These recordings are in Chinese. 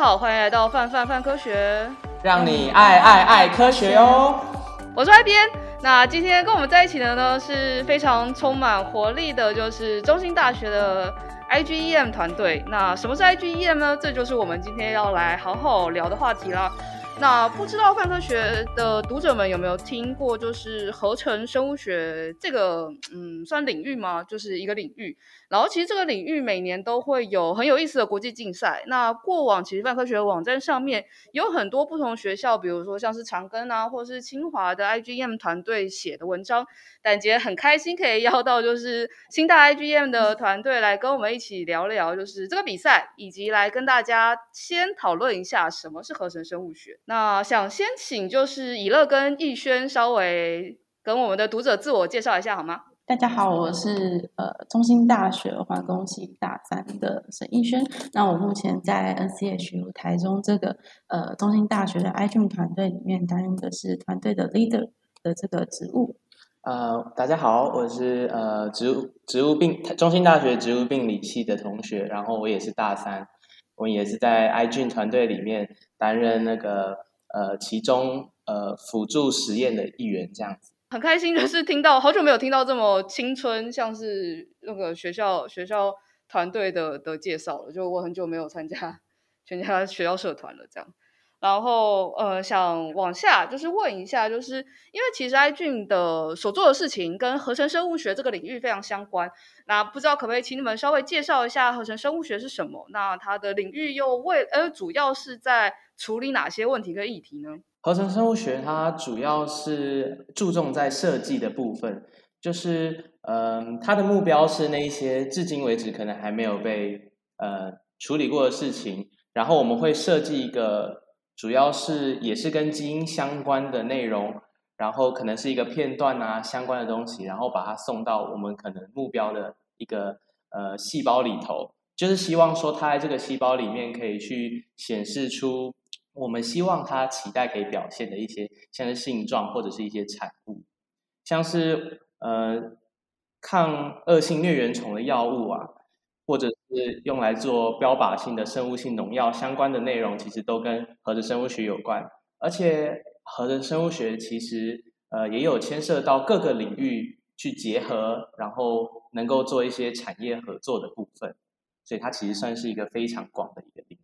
好，欢迎来到范范范科学，让你爱爱爱科学哦。我是 Y 编，那今天跟我们在一起的呢是非常充满活力的，就是中兴大学的 IGEM 团队。那什么是 IGEM 呢？这就是我们今天要来好好聊的话题啦。那不知道范科学的读者们有没有听过，就是合成生物学这个，嗯，算领域吗？就是一个领域。然后其实这个领域每年都会有很有意思的国际竞赛。那过往其实泛科学网站上面有很多不同学校，比如说像是长庚啊，或是清华的 IGM 团队写的文章。但今天很开心可以邀到就是清大 IGM 的团队来跟我们一起聊聊，就是这个比赛，以及来跟大家先讨论一下什么是合成生物学。那想先请就是以乐跟逸轩稍微跟我们的读者自我介绍一下好吗？大家好，我是呃中兴大学化工系大三的沈逸轩。那我目前在 NCHU 台中这个呃中兴大学的 ig 团队里面担任的是团队的 leader 的这个职务。呃，大家好，我是呃植物植物病中兴大学植物病理系的同学，然后我也是大三，我也是在 ig 团队里面担任那个呃其中呃辅助实验的一员这样子。很开心，就是听到好久没有听到这么青春，像是那个学校学校团队的的介绍了。就我很久没有参加参加学校社团了，这样。然后呃，想往下就是问一下，就是因为其实 i 俊的所做的事情跟合成生物学这个领域非常相关。那不知道可不可以请你们稍微介绍一下合成生物学是什么？那它的领域又为呃主要是在处理哪些问题跟议题呢？合成生物学它主要是注重在设计的部分，就是嗯、它的目标是那一些至今为止可能还没有被呃处理过的事情，然后我们会设计一个主要是也是跟基因相关的内容，然后可能是一个片段啊相关的东西，然后把它送到我们可能目标的一个呃细胞里头，就是希望说它在这个细胞里面可以去显示出。我们希望它期待可以表现的一些，像是性状或者是一些产物，像是呃抗恶性疟原虫的药物啊，或者是用来做标靶性的生物性农药相关的内容，其实都跟合成生物学有关。而且合成生物学其实呃也有牵涉到各个领域去结合，然后能够做一些产业合作的部分，所以它其实算是一个非常广的一个领域。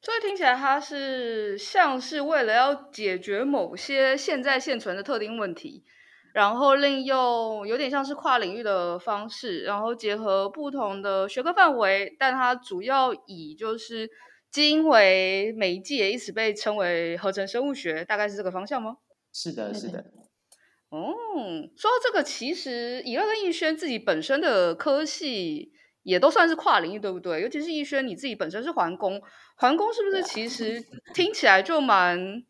所以听起来，它是像是为了要解决某些现在现存的特定问题，然后利用有点像是跨领域的方式，然后结合不同的学科范围，但它主要以就是基因为媒介，一直被称为合成生物学，大概是这个方向吗？是的，是的。哦，说到这个，其实以乐跟逸轩自己本身的科系。也都算是跨领域，对不对？尤其是逸轩，你自己本身是环工，环工是不是其实听起来就蛮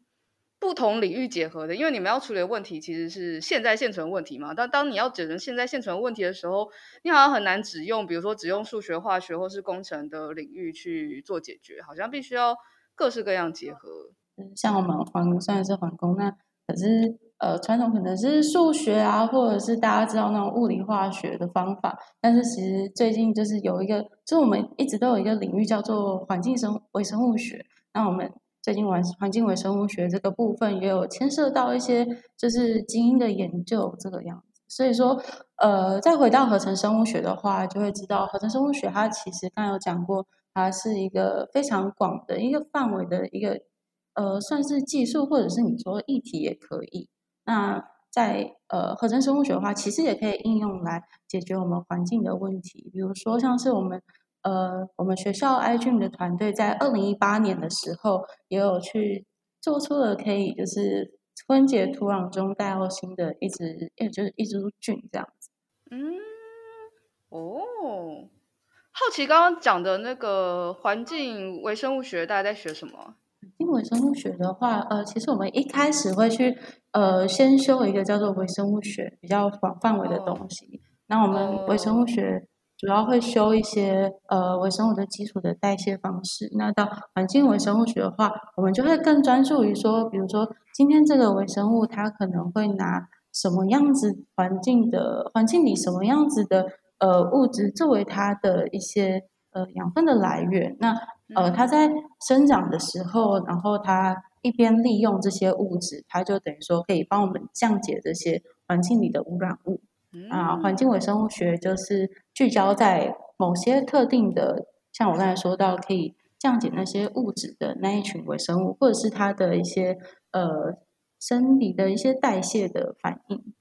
不同领域结合的？因为你们要处理的问题其实是现在现存问题嘛。但当你要解决现在现存问题的时候，你好像很难只用，比如说只用数学、化学或是工程的领域去做解决，好像必须要各式各样结合。像我们环工虽然是环工，那可是。呃，传统可能是数学啊，或者是大家知道那种物理化学的方法，但是其实最近就是有一个，就我们一直都有一个领域叫做环境生微生物学。那我们最近玩环境微生物学这个部分，也有牵涉到一些就是基因的研究这个样子。所以说，呃，再回到合成生物学的话，就会知道合成生物学它其实刚刚有讲过，它是一个非常广的一个范围的一个，呃，算是技术或者是你说议题也可以。那在呃合成生物学的话，其实也可以应用来解决我们环境的问题。比如说，像是我们呃我们学校 i g m 的团队在二零一八年的时候，也有去做出了可以就是分解土壤中带有新的一支，也就是一株菌这样子。嗯，哦，好奇刚刚讲的那个环境微生物学，大家在学什么？因为微生物学的话，呃，其实我们一开始会去，呃，先修一个叫做微生物学比较广范围的东西。那、oh. 我们微生物学主要会修一些，呃，微生物的基础的代谢方式。那到环境微生物学的话，我们就会更专注于说，比如说今天这个微生物它可能会拿什么样子环境的环境里什么样子的呃物质作为它的一些。呃养分的来源。那呃它在生长的时候，然后它一边利用这些物质，它就等于说可以帮我们降解这些环境里的污染物。啊，环境微生物学就是聚焦在某些特定的，像我刚才说到可以降解那些物质的那一群微生物，或者是它的一些呃生理的一些代谢的反应。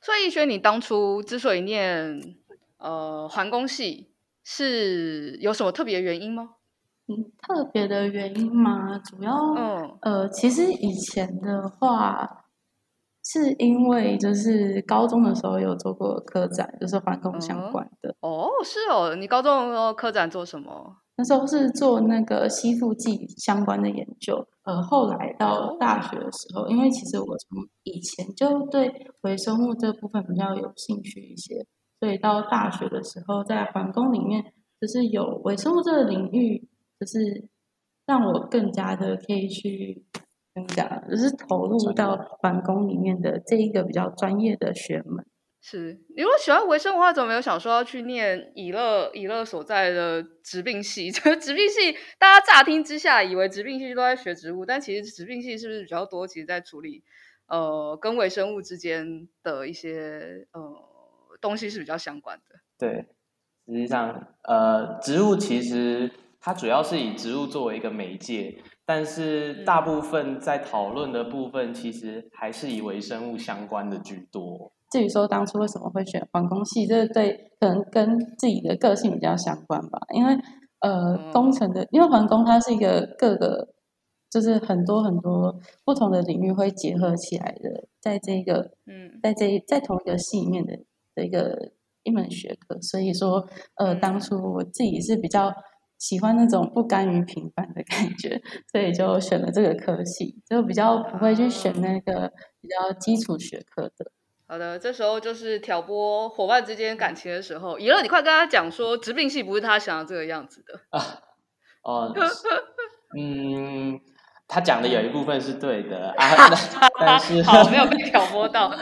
所以，萱，你当初之所以念呃环工系，是有什么特别的原因吗？嗯，特别的原因吗？主要，嗯，呃，其实以前的话，是因为就是高中的时候有做过科展，就是环工相关的。嗯。哦，是哦，你高中的时候科展做什么？那时候是做那个吸附剂相关的研究。呃，后来到大学的时候，因为其实我从以前就对微生物这部分比较有兴趣一些，所以到大学的时候，在环工里面，就是有微生物这个领域，就是让我更加的可以去更加，就是投入到环工里面的这一个比较专业的学门。是，你如果喜欢微生物的话，怎么没有想说要去念以乐以乐所在的植病系？这 个植病系，大家乍听之下以为植病系都在学植物，但其实植病系是不是比较多？其实在处理呃跟微生物之间的一些呃东西是比较相关的。对，实际上呃植物其实它主要是以植物作为一个媒介，但是大部分在讨论的部分其实还是以微生物相关的居多。至于说当初为什么会选环工系，这个对可能跟自己的个性比较相关吧。因为呃，工程的，因为环工它是一个各个就是很多很多不同的领域会结合起来的，在这个嗯，在这在同一个系里面的的一个一门学科。所以说呃，当初我自己是比较喜欢那种不甘于平凡的感觉，所以就选了这个科系，就比较不会去选那个比较基础学科的。好的，这时候就是挑拨伙伴之间感情的时候。以乐，你快跟他讲说，植病系不是他想要这个样子的啊。哦，嗯，他讲的有一部分是对的啊，但是好没有被挑拨到。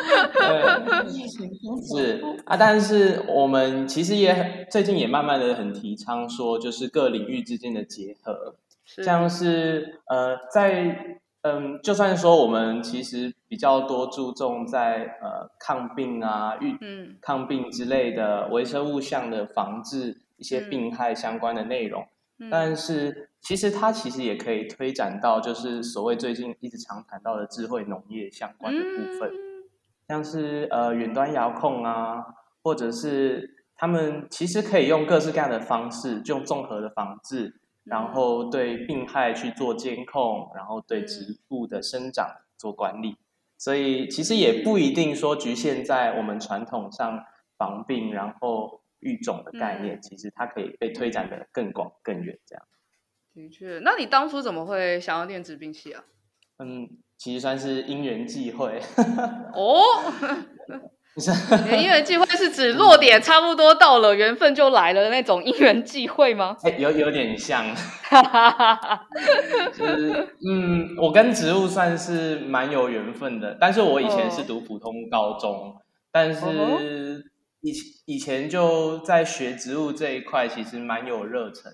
是啊，但是我们其实也最近也慢慢的很提倡说，就是各领域之间的结合，像是呃在。嗯，就算说我们其实比较多注重在呃抗病啊、预嗯抗病之类的微生物项的防治一些病害相关的内容，嗯、但是其实它其实也可以推展到就是所谓最近一直常谈到的智慧农业相关的部分，嗯、像是呃远端遥控啊，或者是他们其实可以用各式各样的方式，用综合的防治。然后对病害去做监控，然后对植物的生长做管理，所以其实也不一定说局限在我们传统上防病然后育种的概念，其实它可以被推展的更广更远。这样的确，那你当初怎么会想要念植病器啊？嗯，其实算是因缘际会。哦。因缘际会是指落点差不多到了，缘分就来了那种因缘际会吗？欸、有有点像，就是嗯，我跟植物算是蛮有缘分的，但是我以前是读普通高中，哦、但是以以前就在学植物这一块，其实蛮有热忱，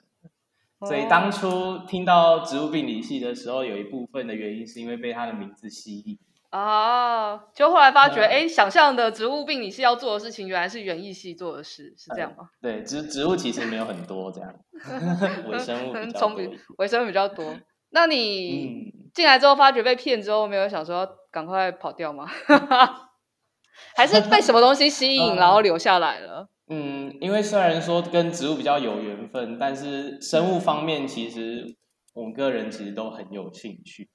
哦、所以当初听到植物病理系的时候，有一部分的原因是因为被它的名字吸引。啊，就后来发觉，哎、嗯，想象的植物病理系要做的事情，原来是园艺系做的事，是这样吗？对，植植物其实没有很多这样，微生物比较多，微生物比较多。那你进来之后发觉被骗之后，没有想说要赶快跑掉吗？还是被什么东西吸引，然后留下来了？嗯，因为虽然说跟植物比较有缘分，但是生物方面其实我们个人其实都很有兴趣。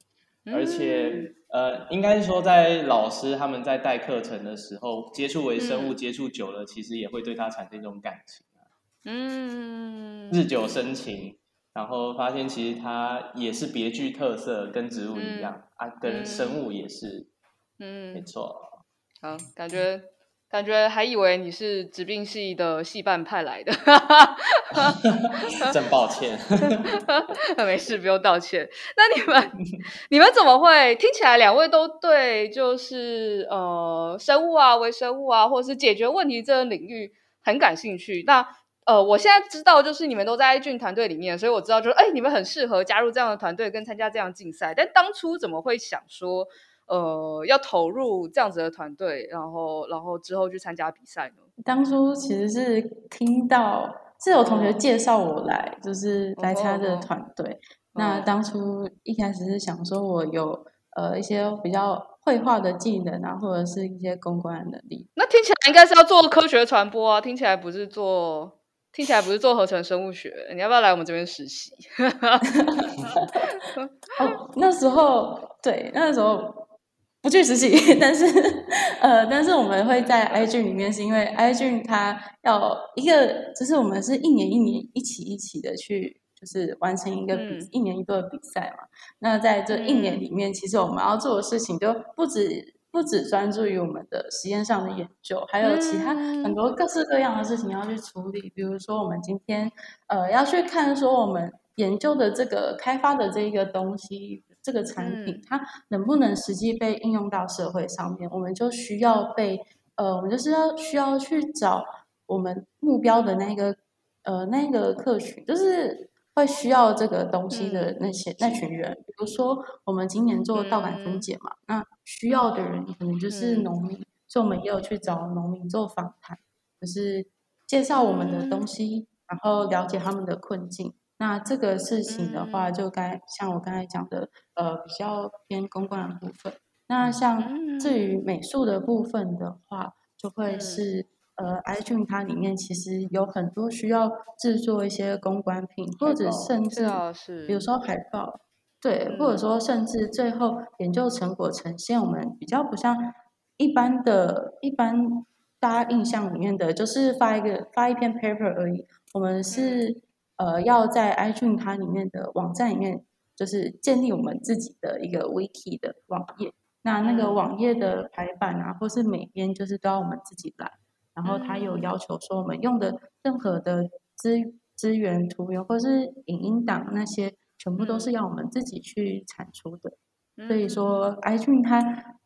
而且，呃，应该是说，在老师他们在带课程的时候，接触微生物接触久了，嗯、其实也会对它产生一种感情啊。嗯，日久生情，然后发现其实它也是别具特色，跟植物一样、嗯、啊，跟生物也是，嗯，没错。好，感觉。感觉还以为你是植病系的系办派来的，真抱歉。没事，不用道歉。那你们，你们怎么会听起来两位都对，就是呃，生物啊、微生物啊，或者是解决问题这个领域很感兴趣？那呃，我现在知道就是你们都在 iJUN 团队里面，所以我知道就是哎，你们很适合加入这样的团队跟参加这样竞赛。但当初怎么会想说呃要投入这样子的团队，然后然后之后去参加比赛呢？当初其实是听到是有同学介绍我来，就是来参加这个团队。哦哦哦那当初一开始是想说我有呃一些比较。绘画的技能啊，或者是一些公关的能力。那听起来应该是要做科学传播啊，听起来不是做，听起来不是做合成生物学。你要不要来我们这边实习？哦，那时候对，那时候不去实习，但是 呃，但是我们会在 iJUN 里面，是因为 iJUN 它要一个，就是我们是一年一年一起一起的去。就是完成一个比、嗯、一年一度的比赛嘛，那在这一年里面，嗯、其实我们要做的事情就不止不止专注于我们的实验上的研究，还有其他很多各式各样的事情要去处理。比如说，我们今天呃要去看说我们研究的这个开发的这一个东西，这个产品、嗯、它能不能实际被应用到社会上面，我们就需要被呃，我们就是要需要去找我们目标的那个呃那个客群，就是。会需要这个东西的那些、嗯、那群人，比如说我们今年做盗版分解嘛，嗯、那需要的人可能就是农民，嗯、所以我们也有去找农民做访谈，就是介绍我们的东西，嗯、然后了解他们的困境。那这个事情的话，就该像我刚才讲的，呃，比较偏公关的部分。那像至于美术的部分的话，就会是。呃，iJUN 它里面其实有很多需要制作一些公关品，或者甚至，比如说海报，对，或者说甚至最后研究成果呈现，我们比较不像一般的、一般大家印象里面的，就是发一个发一篇 paper 而已。我们是呃要在 iJUN 它里面的网站里面，就是建立我们自己的一个 wiki 的网页。那那个网页的排版啊，或是美编，就是都要我们自己来。然后他有要求说，我们用的任何的资资源、图源或是影音档那些，全部都是要我们自己去产出的。所以说，iJUN 它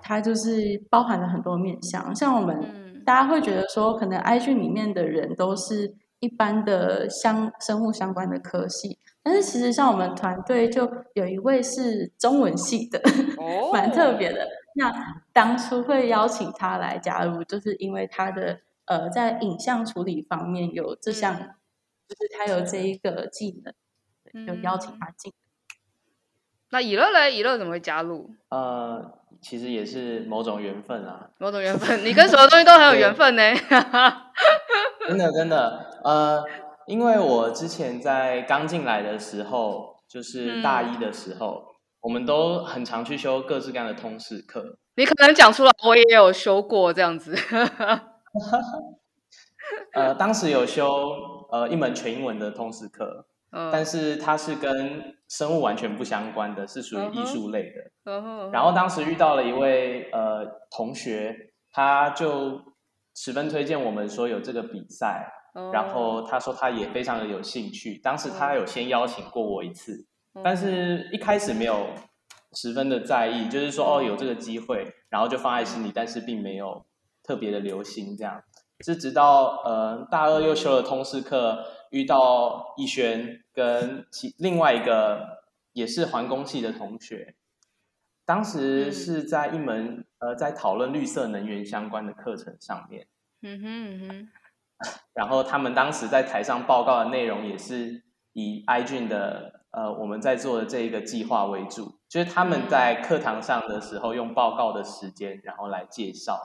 它就是包含了很多面向。像我们大家会觉得说，可能 iJUN 里面的人都是一般的相生物相关的科系，但是其实像我们团队就有一位是中文系的，蛮特别的。那当初会邀请他来加入，就是因为他的呃，在影像处理方面有这项，嗯、就是他有这一个技能，就邀请他进。那以乐嘞？以乐怎么会加入？呃，其实也是某种缘分啊。某种缘分，你跟什么东西都很有缘分呢？真的真的，呃，因为我之前在刚进来的时候，就是大一的时候。嗯我们都很常去修各式各样的通识课。你可能讲出来，我也有修过这样子。呃，当时有修呃一门全英文的通识课，嗯、但是它是跟生物完全不相关的，是属于艺术类的。然后当时遇到了一位呃同学，他就十分推荐我们说有这个比赛，嗯、然后他说他也非常的有兴趣。当时他有先邀请过我一次。但是一开始没有十分的在意，就是说哦有这个机会，然后就放在心里，但是并没有特别的留心这样。是直到呃大二又修了通识课，遇到逸轩跟其另外一个也是环工系的同学，当时是在一门呃在讨论绿色能源相关的课程上面。嗯哼嗯哼。然后他们当时在台上报告的内容也是以 iJUN 的。呃，我们在做的这一个计划为主，就是他们在课堂上的时候用报告的时间，然后来介绍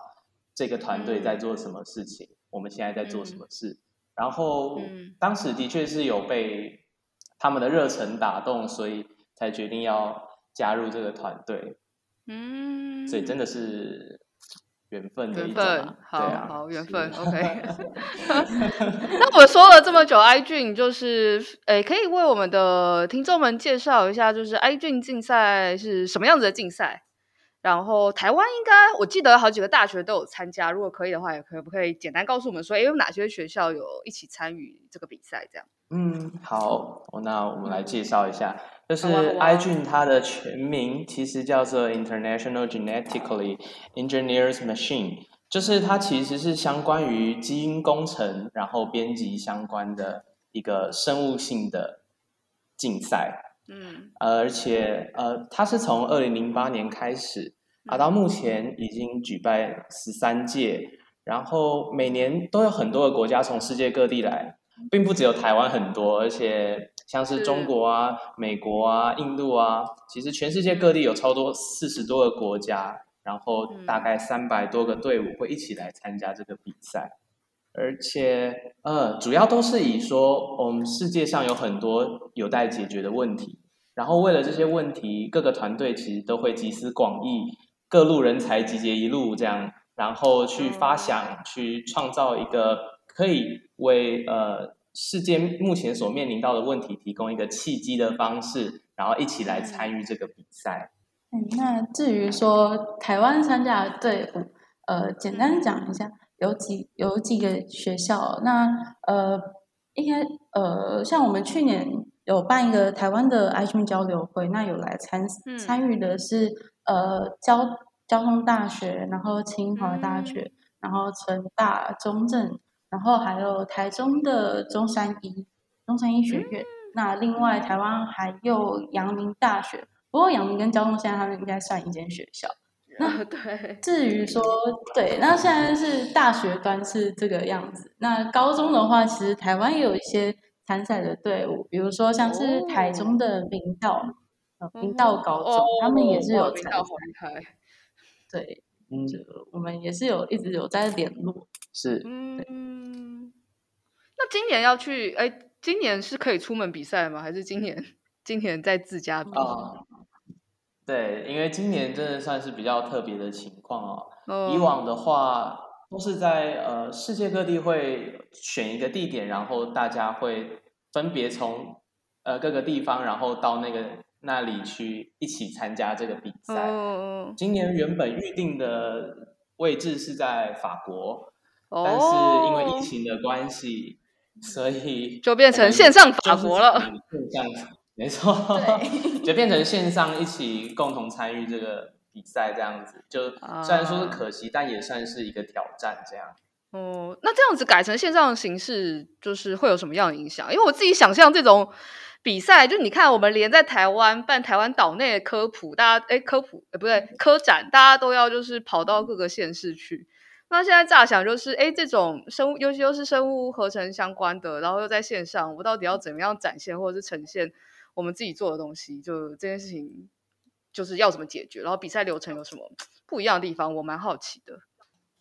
这个团队在做什么事情，嗯、我们现在在做什么事。嗯、然后、嗯、当时的确是有被他们的热忱打动，所以才决定要加入这个团队。嗯，所以真的是。缘分的一种，缘分，好、啊、好缘分，OK。那我说了这么久，iJUN 就是，诶，可以为我们的听众们介绍一下，就是 iJUN 竞赛是什么样子的竞赛？然后台湾应该，我记得好几个大学都有参加，如果可以的话，也可不可以简单告诉我们说，哎，有哪些学校有一起参与这个比赛？这样。嗯，好，那我们来介绍一下。就是 iJUN 它的全名其实叫做 International Genetically Engineered Machine，就是它其实是相关于基因工程，然后编辑相关的一个生物性的竞赛。嗯，而且呃，它是从二零零八年开始，啊，到目前已经举办十三届，然后每年都有很多的国家从世界各地来，并不只有台湾很多，而且像是中国啊、美国啊、印度啊，其实全世界各地有超多四十多个国家。然后大概三百多个队伍会一起来参加这个比赛，而且呃，主要都是以说我们世界上有很多有待解决的问题，然后为了这些问题，各个团队其实都会集思广益，各路人才集结一路这样，然后去发想，去创造一个可以为呃世界目前所面临到的问题提供一个契机的方式，然后一起来参与这个比赛。嗯，那至于说台湾参加的队伍，呃，简单讲一下，有几有几个学校。那呃，应该呃，像我们去年有办一个台湾的 iGEM 交流会，那有来参参与的是呃交交通大学，然后清华大学，然后成大、中正，然后还有台中的中山医中山医学院。那另外台湾还有阳明大学。不过阳明跟交通现在他们应该算一间学校。那 对，至于说对，那现在是大学端是这个样子。那高中的话，其实台湾也有一些参赛的队伍，比如说像是台中的明道，呃，明道高中，他们也是有参赛。对，嗯，就我们也是有一直有在联络。是，嗯。那今年要去，哎，今年是可以出门比赛吗？还是今年今年在自家比？哦对，因为今年真的算是比较特别的情况哦。Oh. 以往的话，都是在呃世界各地会选一个地点，然后大家会分别从呃各个地方，然后到那个那里去一起参加这个比赛。Oh. 今年原本预定的位置是在法国，oh. 但是因为疫情的关系，所以就变成线上法国了。没错，就变成线上一起共同参与这个比赛这样子，就虽然说是可惜，但也算是一个挑战这样。哦，那这样子改成线上的形式，就是会有什么样的影响？因为我自己想象这种比赛，就你看我们连在台湾办台湾岛内的科普，大家哎科普哎不对科展，大家都要就是跑到各个县市去。那现在乍想就是，哎，这种生物，尤其又是生物合成相关的，然后又在线上，我到底要怎么样展现或者是呈现？我们自己做的东西，就这件事情，就是要怎么解决？然后比赛流程有什么不一样的地方？我蛮好奇的。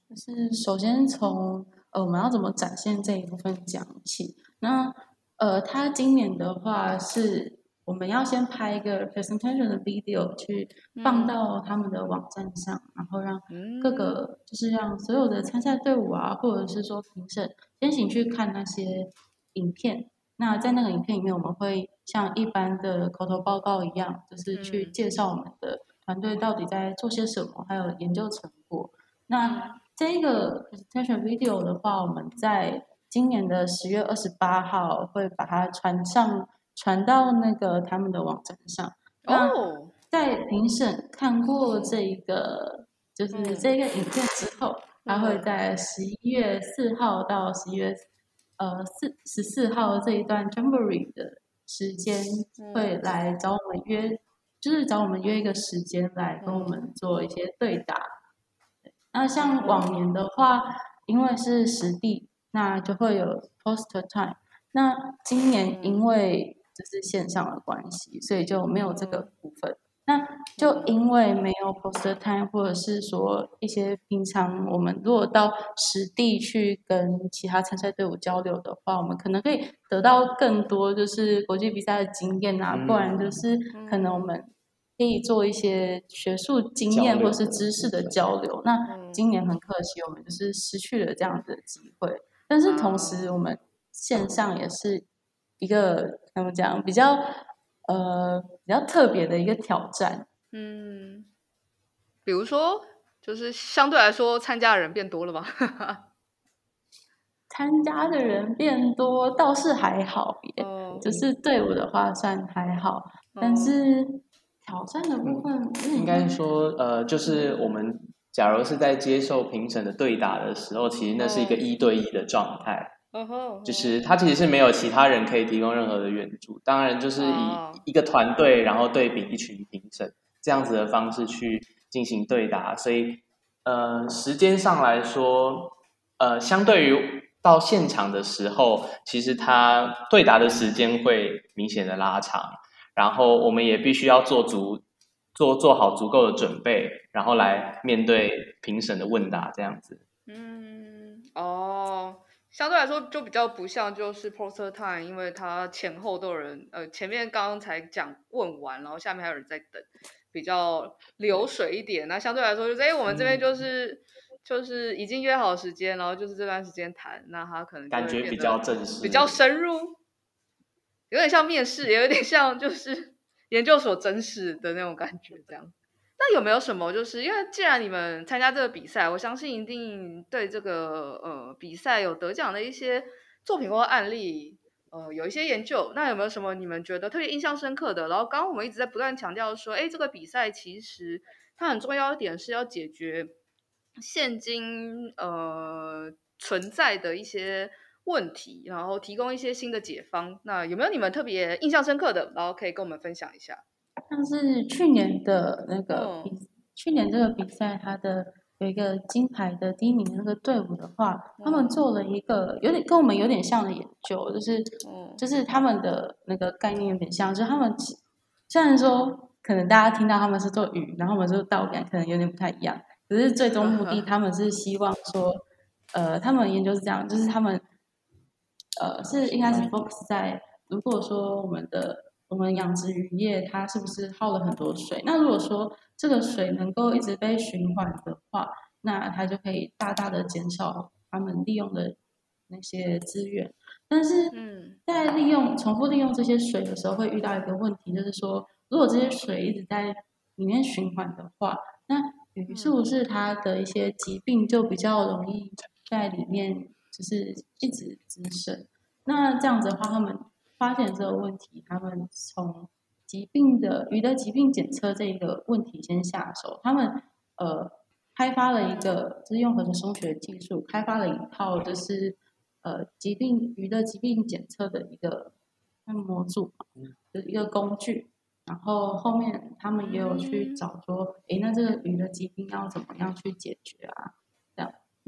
就是首先从呃，我们要怎么展现这一部分讲起。那呃，他今年的话是我们要先拍一个 presentation 的 video 去放到他们的网站上，嗯、然后让各个就是让所有的参赛队伍啊，或者是说评审先行去看那些影片。那在那个影片里面，我们会像一般的口头报告一样，就是去介绍我们的团队到底在做些什么，还有研究成果。那这个 presentation video 的话，我们在今年的十月二十八号会把它传上，传到那个他们的网站上。那在评审看过这一个就是这个影片之后，他会在十一月四号到十一月。呃，四十四号这一段 Jamboree 的时间会来找我们约，嗯、就是找我们约一个时间来跟我们做一些对答。嗯、那像往年的话，因为是实地，那就会有 poster time。那今年因为就是线上的关系，所以就没有这个部分。那就因为没有 poster time，或者是说一些平常我们如果到实地去跟其他参赛队伍交流的话，我们可能可以得到更多就是国际比赛的经验啊，不然就是可能我们可以做一些学术经验或是知识的交流。那今年很可惜，我们就是失去了这样子的机会。但是同时，我们线上也是一个怎么讲比较。呃，比较特别的一个挑战，嗯，比如说，就是相对来说参加的人变多了吗？参加的人变多倒是还好耶，哦、只是队伍的话算还好，哦、但是挑战的部分，应该说，呃，就是我们假如是在接受评审的对打的时候，其实那是一个一对一的状态。就是他其实是没有其他人可以提供任何的援助，当然就是以一个团队，然后对比一群评审这样子的方式去进行对答，所以呃时间上来说，呃相对于到现场的时候，其实他对答的时间会明显的拉长，然后我们也必须要做足。做做好足够的准备，然后来面对评审的问答，这样子。嗯，哦，相对来说就比较不像就是 poster time，因为它前后都有人，呃，前面刚刚才讲问完，然后下面还有人在等，比较流水一点。那相对来说就是，哎，我们这边就是、嗯、就是已经约好时间，然后就是这段时间谈，那他可能感觉比较正式，比较深入，有点像面试，也有点像就是。研究所真实的那种感觉，这样。那有没有什么？就是因为既然你们参加这个比赛，我相信一定对这个呃比赛有得奖的一些作品或案例，呃，有一些研究。那有没有什么你们觉得特别印象深刻的？然后刚刚我们一直在不断强调说，哎，这个比赛其实它很重要一点是要解决现今呃存在的一些。问题，然后提供一些新的解方。那有没有你们特别印象深刻的？然后可以跟我们分享一下。像是去年的那个比，嗯、去年这个比赛，它的有一个金牌的第一名的那个队伍的话，嗯、他们做了一个有点跟我们有点像的研究，就是、嗯、就是他们的那个概念有点像，就是他们虽然说可能大家听到他们是做雨，然后我们做稻感可能有点不太一样，可是最终目的他们是希望说，呃，他们的研究是这样，就是他们。呃，是应该是 focus 在，如果说我们的我们养殖渔业它是不是耗了很多水？那如果说这个水能够一直被循环的话，那它就可以大大的减少他们利用的那些资源。但是，在利用重复利用这些水的时候，会遇到一个问题，就是说，如果这些水一直在里面循环的话，那鱼是不是它的一些疾病就比较容易在里面？就是一直滋生，那这样子的话，他们发现这个问题，他们从疾病的鱼的疾病检测这一个问题先下手。他们呃开发了一个就是用合成声学技术，开发了一套就是呃疾病鱼的疾病检测的一个模组，就是一个工具。然后后面他们也有去找说，诶，那这个鱼的疾病要怎么样去解决啊？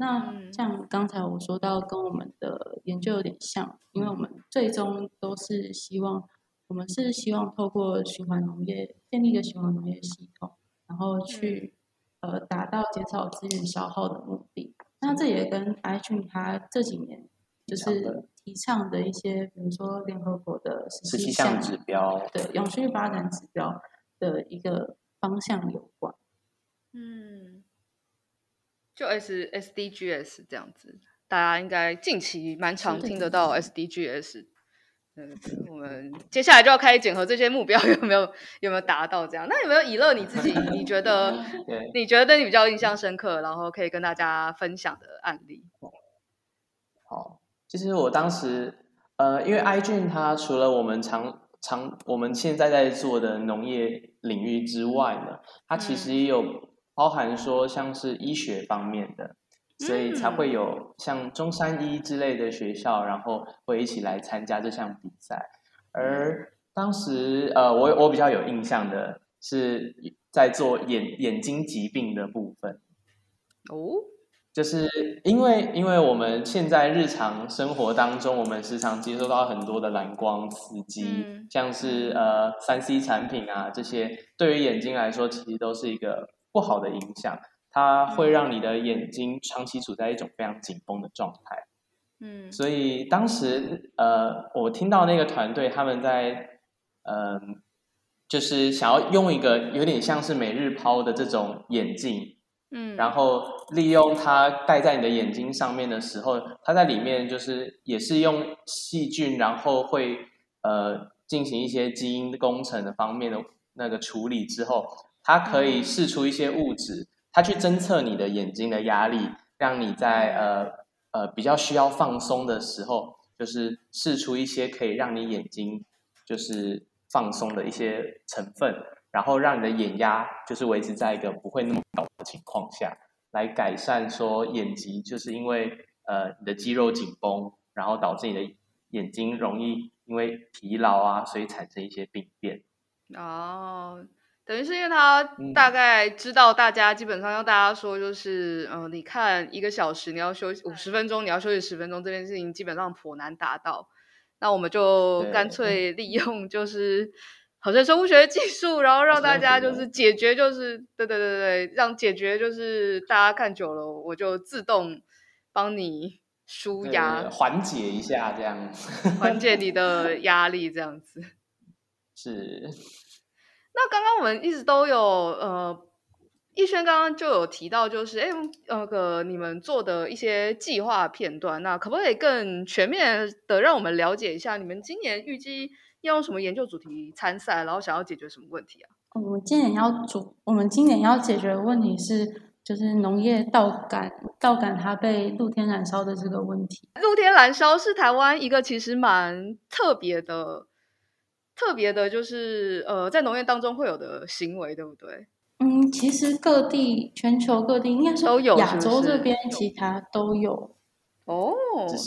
那像刚才我说到，跟我们的研究有点像，因为我们最终都是希望，我们是希望透过循环农业建立一个循环农业系统，然后去呃达到减少资源消耗的目的。那这也跟 iGEN 它这几年就是提倡的一些，比如说联合国的十七项指标的永续发展指标的一个方向有关。嗯。就 S S D G S 这样子，大家应该近期蛮常听得到 S D G S。嗯，我们接下来就要开始检核这些目标有没有有没有达到这样。那有没有以乐你自己，你觉得 你觉得你比较印象深刻，然后可以跟大家分享的案例？好，其实我当时呃，因为 iGEN 它除了我们常常我们现在在做的农业领域之外呢，它其实也有。包含说像是医学方面的，所以才会有像中山医之类的学校，然后会一起来参加这项比赛。而当时呃，我我比较有印象的是在做眼眼睛疾病的部分。哦，就是因为因为我们现在日常生活当中，我们时常接收到很多的蓝光刺激，嗯、像是呃三 C 产品啊这些，对于眼睛来说，其实都是一个。不好的影响，它会让你的眼睛长期处在一种非常紧绷的状态。嗯，所以当时呃，我听到那个团队他们在嗯、呃，就是想要用一个有点像是每日抛的这种眼镜，嗯，然后利用它戴在你的眼睛上面的时候，它在里面就是也是用细菌，然后会呃进行一些基因工程的方面的那个处理之后。它可以释出一些物质，它去侦测你的眼睛的压力，让你在呃呃比较需要放松的时候，就是释出一些可以让你眼睛就是放松的一些成分，然后让你的眼压就是维持在一个不会那么高的情况下。来改善说眼疾，就是因为呃你的肌肉紧绷，然后导致你的眼睛容易因为疲劳啊，所以产生一些病变。哦。等于是因为他大概知道大家基本上要大家说就是，嗯、呃，你看一个小时你要休息五十分钟，你要休息十分钟，这件事情基本上颇难达到。那我们就干脆利用就是好像生物学技术，然后让大家就是。解决，就是对对对对，让解决就是大家看久了，我就自动帮你舒压，缓解一下这样，缓解你的压力这样子，是。那刚刚我们一直都有呃，逸轩刚刚就有提到，就是哎，那个你们做的一些计划片段，那可不可以更全面的让我们了解一下，你们今年预计要用什么研究主题参赛，然后想要解决什么问题啊？我们今年要主，我们今年要解决的问题是，就是农业稻杆稻杆它被露天燃烧的这个问题。露天燃烧是台湾一个其实蛮特别的。特别的就是，呃，在农业当中会有的行为，对不对？嗯，其实各地、全球各地应该都有，亚洲这边其他都有。哦，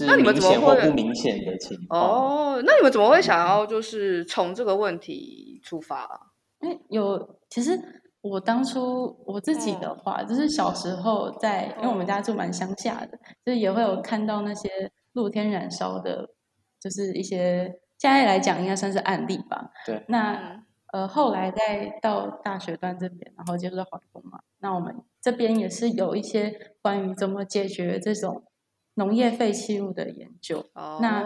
那你们怎么会不明显的情况？哦，那你们怎么会想要就是从这个问题出发啊？哎，有，其实我当初我自己的话，哦、就是小时候在，因为我们家住蛮乡下的，就是也会有看到那些露天燃烧的，就是一些。现在来讲，应该算是案例吧。对。那呃，后来再到大学端这边，然后接触到环工嘛。那我们这边也是有一些关于怎么解决这种农业废弃物的研究。哦。那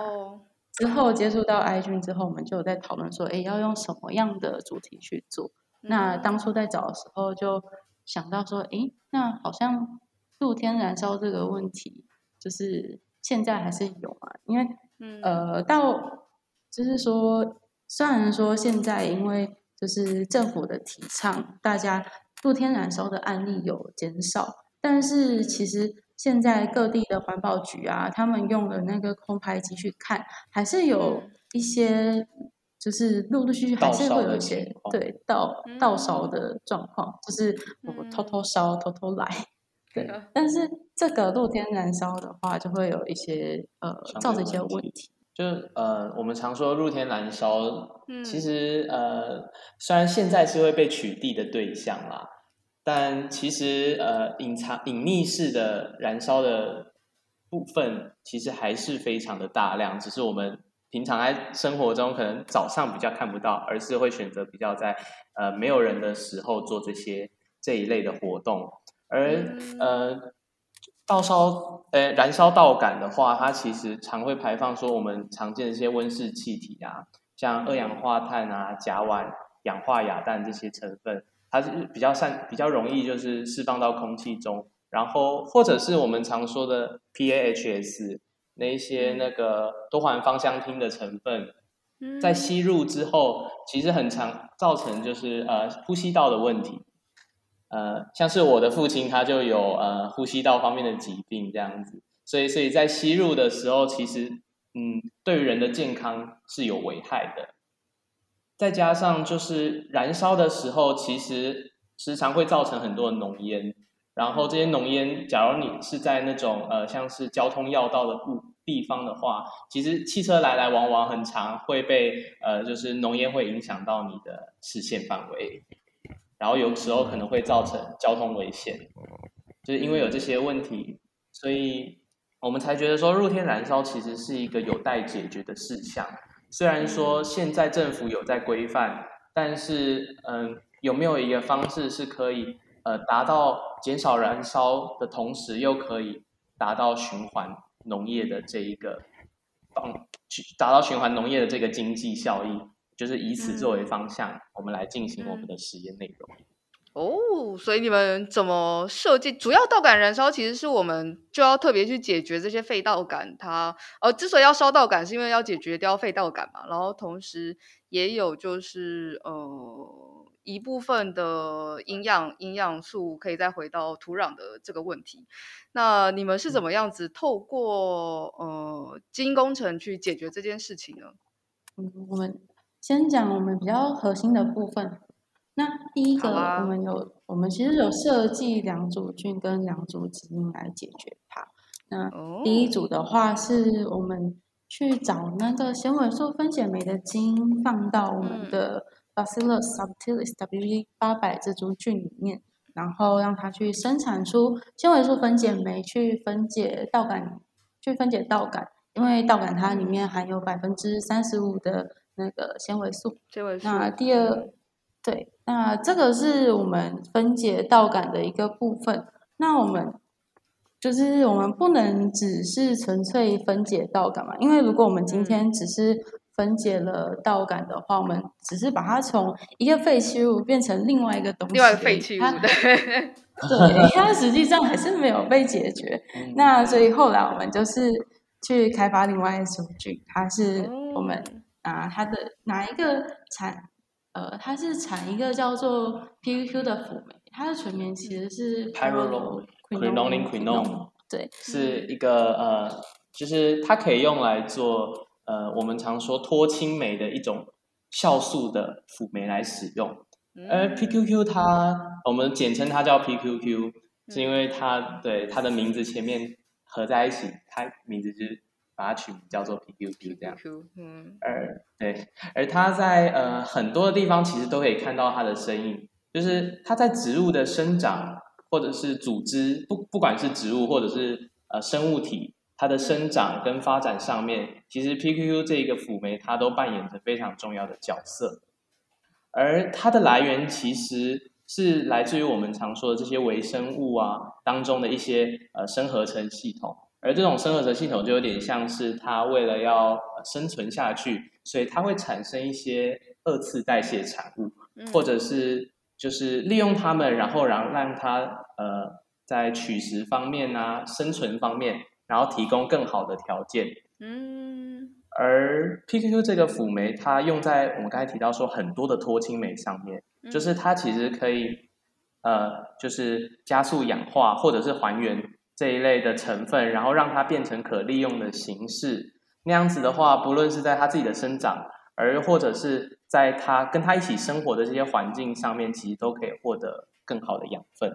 之后接触到 iGEN 之后，我们就有在讨论说，哎，要用什么样的主题去做？嗯。那当初在找的时候，就想到说，哎，那好像露天燃烧这个问题，就是现在还是有嘛？因为，嗯，呃，到就是说，虽然说现在因为就是政府的提倡，大家露天燃烧的案例有减少，但是其实现在各地的环保局啊，他们用的那个空拍机去看，还是有一些就是陆陆续续还是会有一些对盗盗烧的状况，就是我偷偷烧偷偷来，对。但是这个露天燃烧的话，就会有一些呃造成一些问题。就呃，我们常说露天燃烧，其实呃，虽然现在是会被取缔的对象啦，但其实呃，隐藏隐匿式的燃烧的部分，其实还是非常的大量，只是我们平常在生活中可能早上比较看不到，而是会选择比较在呃没有人的时候做这些这一类的活动，而呃。稻烧，呃，燃烧稻杆的话，它其实常会排放说我们常见的一些温室气体啊，像二氧化碳啊、甲烷、氧化亚氮这些成分，它是比较善、比较容易就是释放到空气中，然后或者是我们常说的 PAHs 那一些那个多环芳香烃的成分，在吸入之后，其实很常造成就是呃呼吸道的问题。呃，像是我的父亲，他就有呃呼吸道方面的疾病这样子，所以所以在吸入的时候，其实嗯，对于人的健康是有危害的。再加上就是燃烧的时候，其实时常会造成很多的浓烟，然后这些浓烟，假如你是在那种呃像是交通要道的部地方的话，其实汽车来来往往很长会被呃就是浓烟会影响到你的视线范围。然后有时候可能会造成交通危险，就是因为有这些问题，所以我们才觉得说露天燃烧其实是一个有待解决的事项。虽然说现在政府有在规范，但是嗯，有没有一个方式是可以呃达到减少燃烧的同时，又可以达到循环农业的这一个方，达到循环农业的这个经济效益？就是以此作为方向，嗯、我们来进行我们的实验内容。哦，所以你们怎么设计？主要稻稈燃烧其实是我们就要特别去解决这些废稻稈，它呃之所以要烧稻稈，是因为要解决掉废稻稈嘛。然后同时也有就是呃一部分的营养营养素可以再回到土壤的这个问题。那你们是怎么样子透过呃基因工程去解决这件事情呢？嗯，我们。先讲我们比较核心的部分，那第一个，啊、我们有我们其实有设计两组菌跟两组基因来解决它。那第一组的话，是我们去找那个纤维素分解酶的基因，放到我们的 Bacillus subtilis WG 八百这株菌里面，然后让它去生产出纤维素分解酶，去分解稻杆，去分解稻杆，因为稻杆它里面含有百分之三十五的那个纤维素。纤维素。那第二。对，那这个是我们分解稻杆的一个部分。那我们就是我们不能只是纯粹分解稻杆嘛，因为如果我们今天只是分解了稻杆的话，我们只是把它从一个废弃物变成另外一个东西，另外一个废弃物，它对，对，它实际上还是没有被解决。那所以后来我们就是去开发另外一种菌，它是我们拿它的哪一个产。呃，它是产一个叫做 PQQ 的辅酶，它的全名其实是 Pyrrolobenzquinone，对，是一个呃，就是它可以用来做呃，我们常说脱氢酶的一种酵素的辅酶来使用。而 PQQ 它，我们简称它叫 PQQ，是因为它对它的名字前面合在一起，它名字就是。把它取名叫做 PQQ 这样，嗯，而对，而它在呃很多的地方其实都可以看到它的身影，就是它在植物的生长或者是组织，不不管是植物或者是呃生物体，它的生长跟发展上面，其实 PQQ 这一个辅酶它都扮演着非常重要的角色，而它的来源其实是来自于我们常说的这些微生物啊当中的一些呃生合成系统。而这种生合成系统就有点像是它为了要生存下去，所以它会产生一些二次代谢产物，或者是就是利用它们，然后让让它呃在取食方面啊、生存方面，然后提供更好的条件。嗯，而 PQQ 这个辅酶，它用在我们刚才提到说很多的脱氢酶上面，就是它其实可以呃就是加速氧化或者是还原。这一类的成分，然后让它变成可利用的形式。那样子的话，不论是在它自己的生长，而或者是在它跟它一起生活的这些环境上面，其实都可以获得更好的养分。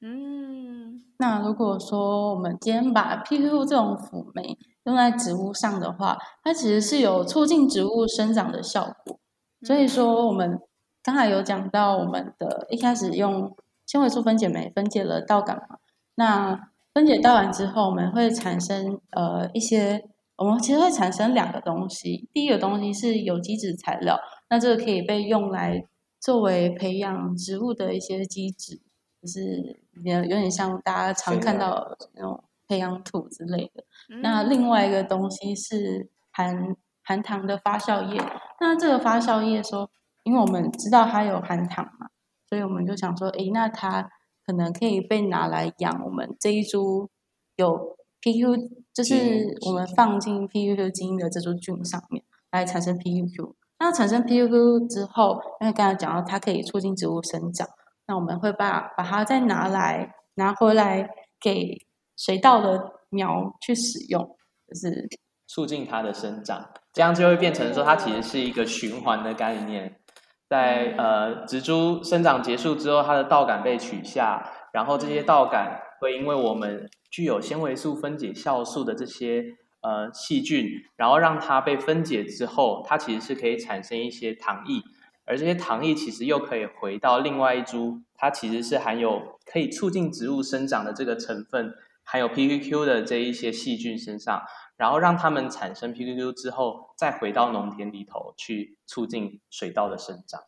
嗯，那如果说我们今天把 PQQ 这种辅酶用在植物上的话，它其实是有促进植物生长的效果。所以说，我们刚才有讲到，我们的一开始用纤维素分解酶分解了稻杆嘛，那分解到完之后，我们会产生呃一些，我们其实会产生两个东西。第一个东西是有机质材料，那这个可以被用来作为培养植物的一些基质，就是有有点像大家常看到的那种培养土之类的。那另外一个东西是含含糖的发酵液。那这个发酵液说，因为我们知道它有含糖嘛，所以我们就想说，诶，那它。可能可以被拿来养我们这一株有 PQ，就是我们放进 PQQ 基因的这株菌上面来产生 PQQ。那产生 PQQ 之后，因为刚才讲到它可以促进植物生长，那我们会把把它再拿来拿回来给水稻的苗去使用，就是促进它的生长，这样就会变成说它其实是一个循环的概念。在呃植株生长结束之后，它的稻杆被取下，然后这些稻杆会因为我们具有纤维素分解酵素的这些呃细菌，然后让它被分解之后，它其实是可以产生一些糖液，而这些糖液其实又可以回到另外一株，它其实是含有可以促进植物生长的这个成分，含有 PQQ 的这一些细菌身上。然后让它们产生 PQQ 之后，再回到农田里头去促进水稻的生长。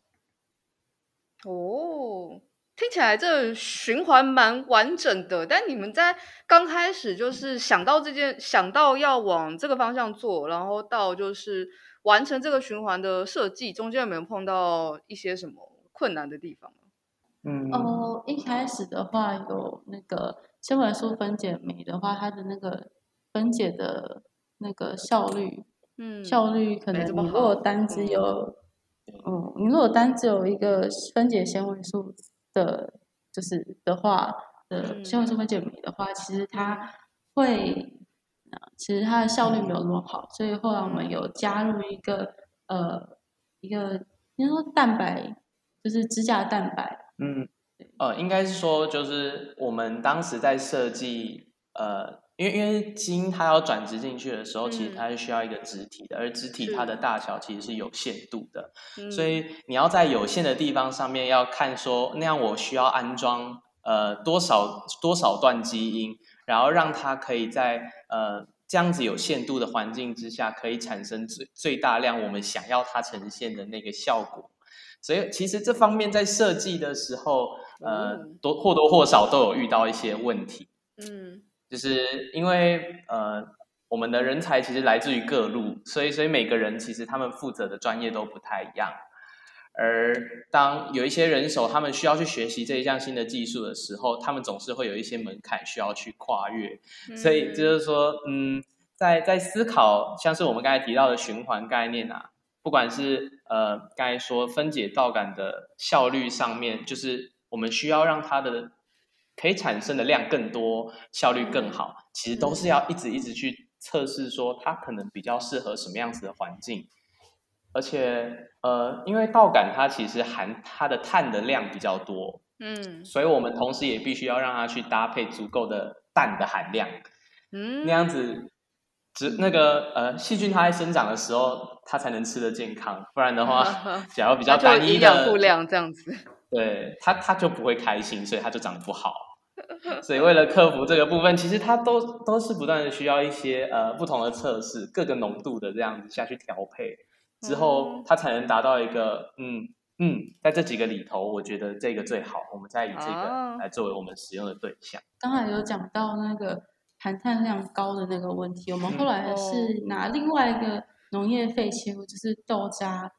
哦，听起来这循环蛮完整的。但你们在刚开始就是想到这件，想到要往这个方向做，然后到就是完成这个循环的设计，中间有没有碰到一些什么困难的地方？嗯，哦，一开始的话有那个纤维素分解酶的话，它的那个。分解的那个效率，嗯，效率可能你如果单只有，嗯，你如果单只有一个分解纤维素的，就是的话，的纤维素分解酶的话，其实它会，其实它的效率没有那么好，所以后来我们有加入一个，呃，一个应该说蛋白，就就是支架蛋白。嗯，呃，应该是说，就是我们当时在设计，呃，因为因为基因它要转植进去的时候，嗯、其实它是需要一个植体的，而植体它的大小其实是有限度的，所以你要在有限的地方上面要看说，那样我需要安装呃多少多少段基因，然后让它可以在呃这样子有限度的环境之下，可以产生最最大量我们想要它呈现的那个效果。所以其实这方面在设计的时候，呃，多或多或少都有遇到一些问题。嗯，就是因为呃，我们的人才其实来自于各路，所以所以每个人其实他们负责的专业都不太一样。而当有一些人手他们需要去学习这一项新的技术的时候，他们总是会有一些门槛需要去跨越。所以就是说，嗯，在在思考像是我们刚才提到的循环概念啊。不管是呃，刚才说分解道感的效率上面，就是我们需要让它的可以产生的量更多，效率更好，其实都是要一直一直去测试，说它可能比较适合什么样子的环境。而且呃，因为稻杆它其实含它的碳的量比较多，嗯，所以我们同时也必须要让它去搭配足够的氮的含量，嗯，那样子。只那个呃，细菌它在生长的时候，它才能吃得健康，不然的话，假如比较单一的营养不良这样子，对它它就不会开心，所以它就长得不好。所以为了克服这个部分，其实它都都是不断的需要一些呃不同的测试，各个浓度的这样子下去调配之后，它才能达到一个嗯嗯，在这几个里头，我觉得这个最好，我们再以这个来作为我们使用的对象。刚才有讲到那个。含碳量高的那个问题，我们后来是拿另外一个农业废弃物，就是豆渣，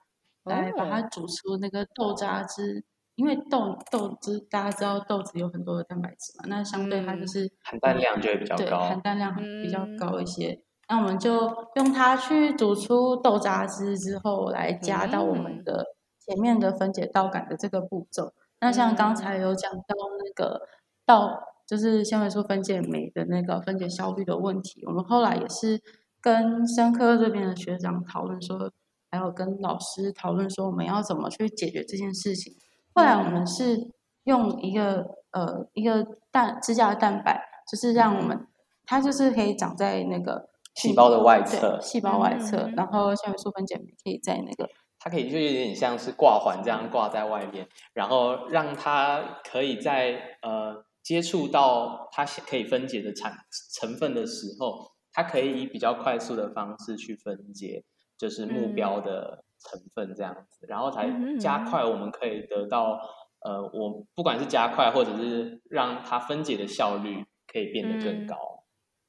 来把它煮出那个豆渣汁。因为豆豆汁大家知道豆子有很多的蛋白质嘛，那相对它就是含氮量就会比较高，对，含氮量比较高一些。那我们就用它去煮出豆渣汁之后，来加到我们的前面的分解稻杆的这个步骤。那像刚才有讲到那个稻。就是纤维素分解酶的那个分解效率的问题，我们后来也是跟生科这边的学长讨论说，还有跟老师讨论说，我们要怎么去解决这件事情。后来我们是用一个呃一个蛋支架蛋白，就是让我们它就是可以长在那个细胞的外侧，细胞外侧，嗯、然后纤维素分解酶可以在那个，它可以就有点像是挂环这样挂在外面，然后让它可以在呃。接触到它可以分解的产成分的时候，它可以以比较快速的方式去分解，就是目标的成分这样子，嗯、然后才加快我们可以得到，呃，我不管是加快或者是让它分解的效率可以变得更高。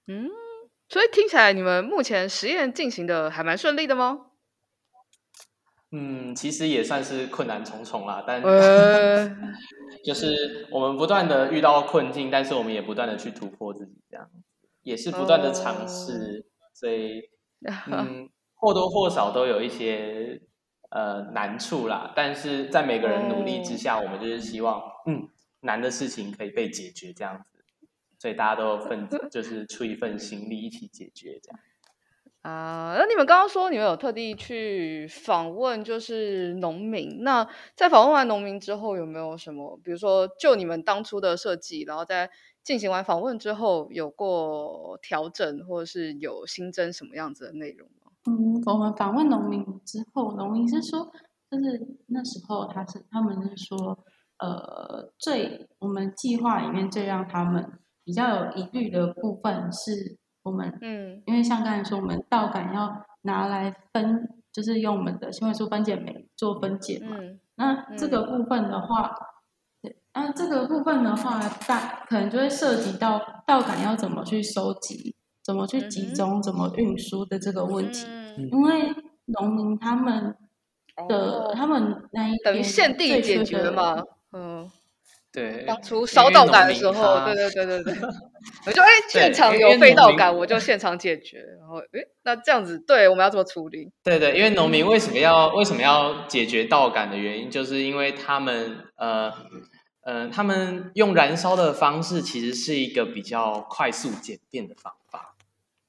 嗯，所以听起来你们目前实验进行的还蛮顺利的吗？嗯，其实也算是困难重重啦，但、呃、就是我们不断的遇到困境，但是我们也不断的去突破自己，这样也是不断的尝试，哦、所以 嗯，或多或少都有一些呃难处啦。但是在每个人努力之下，哦、我们就是希望嗯难的事情可以被解决，这样子，所以大家都分 就是出一份心力一起解决这样。啊，那你们刚刚说你们有特地去访问，就是农民。那在访问完农民之后，有没有什么，比如说就你们当初的设计，然后在进行完访问之后，有过调整，或者是有新增什么样子的内容吗？嗯，我们访问农民之后，农民是说，就是那时候他是他们是说，呃，最我们计划里面最让他们比较有疑虑的部分是。我们嗯，因为像刚才说，我们稻稈要拿来分，就是用我们的纤维素分解酶做分解嘛。嗯、那这个部分的话，对，那这个部分的话，大可能就会涉及到稻稈要怎么去收集、怎么去集中、嗯、怎么运输的这个问题。嗯、因为农民他们的、哦、他们那一等于限定解决的嘛，嗯。对，当初烧稻稈的时候，对对对对对，我就哎，现场有废稻稈，我就现场解决。然后哎，那这样子，对，我们要怎么处理？对对，因为农民为什么要为什么要解决稻稈的原因，就是因为他们呃呃，他们用燃烧的方式，其实是一个比较快速简便的方法。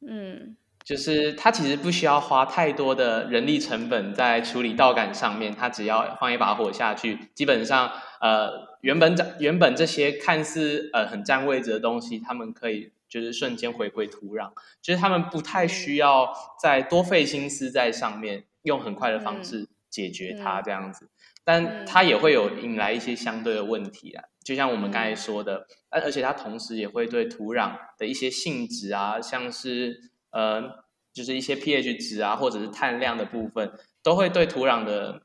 嗯，就是它其实不需要花太多的人力成本在处理道杆上面，它只要放一把火下去，基本上呃原本原本这些看似呃很占位置的东西，它们可以就是瞬间回归土壤，就是他们不太需要再多费心思在上面，用很快的方式解决它这样子，但它也会有引来一些相对的问题啊，就像我们刚才说的，而而且它同时也会对土壤的一些性质啊，像是。呃，就是一些 pH 值啊，或者是碳量的部分，都会对土壤的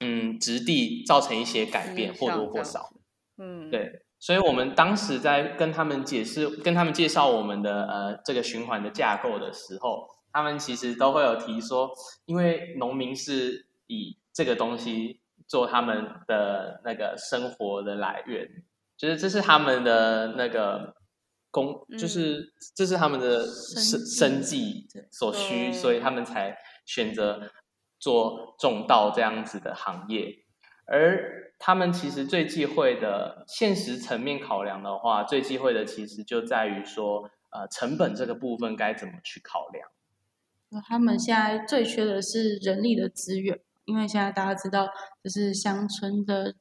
嗯质地造成一些改变，或多或少。嗯，对，所以我们当时在跟他们解释、跟他们介绍我们的呃这个循环的架构的时候，他们其实都会有提说，因为农民是以这个东西做他们的那个生活的来源，就是这是他们的那个。工就是这是他们的生生计所需，所以他们才选择做种稻这样子的行业。而他们其实最忌讳的现实层面考量的话，最忌讳的其实就在于说，呃，成本这个部分该怎么去考量？他们现在最缺的是人力的资源，因为现在大家知道，就是乡村的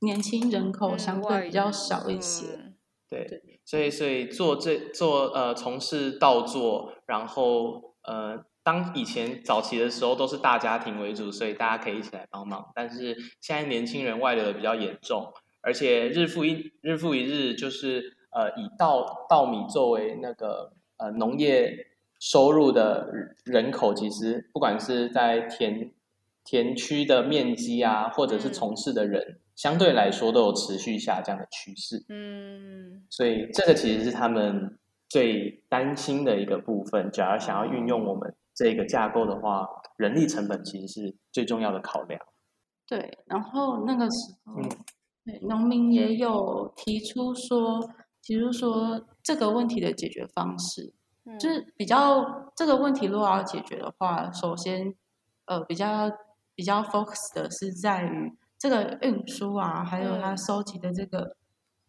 年轻人口相对比较少一些。嗯、对。所以，所以做这做呃从事稻作，然后呃，当以前早期的时候都是大家庭为主，所以大家可以一起来帮忙。但是现在年轻人外流的比较严重，而且日复一日复一日，就是呃以稻稻米作为那个呃农业收入的人口，其实不管是在田田区的面积啊，或者是从事的人。嗯相对来说都有持续下降的趋势，嗯，所以这个其实是他们最担心的一个部分。假如想要运用我们这个架构的话，人力成本其实是最重要的考量。对，然后那个时候，嗯、对，农民也有提出说，提出说这个问题的解决方式，嗯、就是比较这个问题如果要解决的话，首先，呃，比较比较 focus 的是在于。这个运输啊，还有它收集的这个、嗯、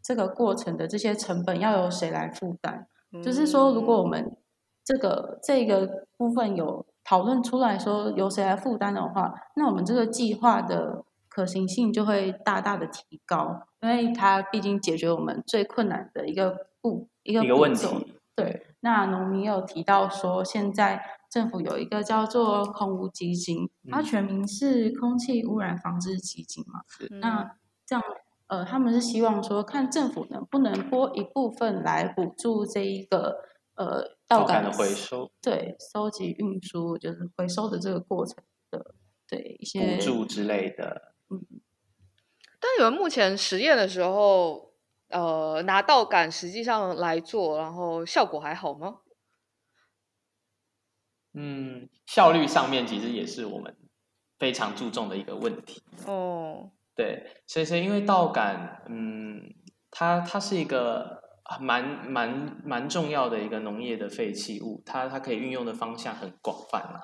这个过程的这些成本，要由谁来负担？嗯、就是说，如果我们这个这个部分有讨论出来说由谁来负担的话，那我们这个计划的可行性就会大大的提高，因为它毕竟解决我们最困难的一个步。一个问题。对，那农民有提到说，现在。政府有一个叫做空污基金，它全名是空气污染防治基金嘛。嗯、那这样，呃，他们是希望说，看政府能不能拨一部分来补助这一个呃道感的回收，对，收集运输就是回收的这个过程的，对一些补助之类的。嗯，但你们目前实验的时候，呃，拿道感实际上来做，然后效果还好吗？嗯，效率上面其实也是我们非常注重的一个问题。哦，对，所以说因为稻感，嗯，它它是一个蛮蛮蛮重要的一个农业的废弃物，它它可以运用的方向很广泛啊。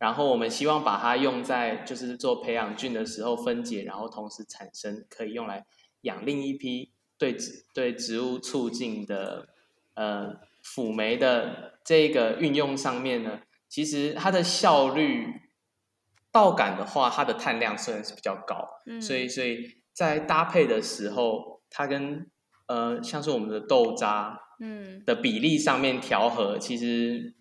然后我们希望把它用在就是做培养菌的时候分解，然后同时产生可以用来养另一批对植对植物促进的呃辅酶的这个运用上面呢。其实它的效率，稻感的话，它的碳量虽然是比较高，嗯，所以所以在搭配的时候，它跟呃像是我们的豆渣，嗯的比例上面调和，嗯，其实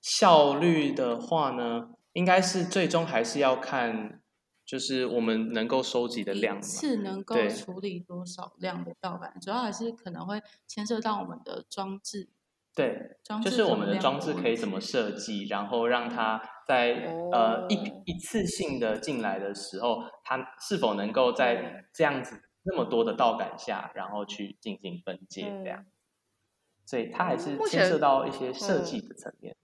效率的话呢，应该是最终还是要看，就是我们能够收集的量，是能够处理多少量的稻感，主要还是可能会牵涉到我们的装置。对，就是我们的装置可以怎么设计，然后让它在、哦、呃一一次性的进来的时候，它是否能够在这样子那么多的道感下，然后去进行分解这样。所以它还是牵涉到一些设计的层面。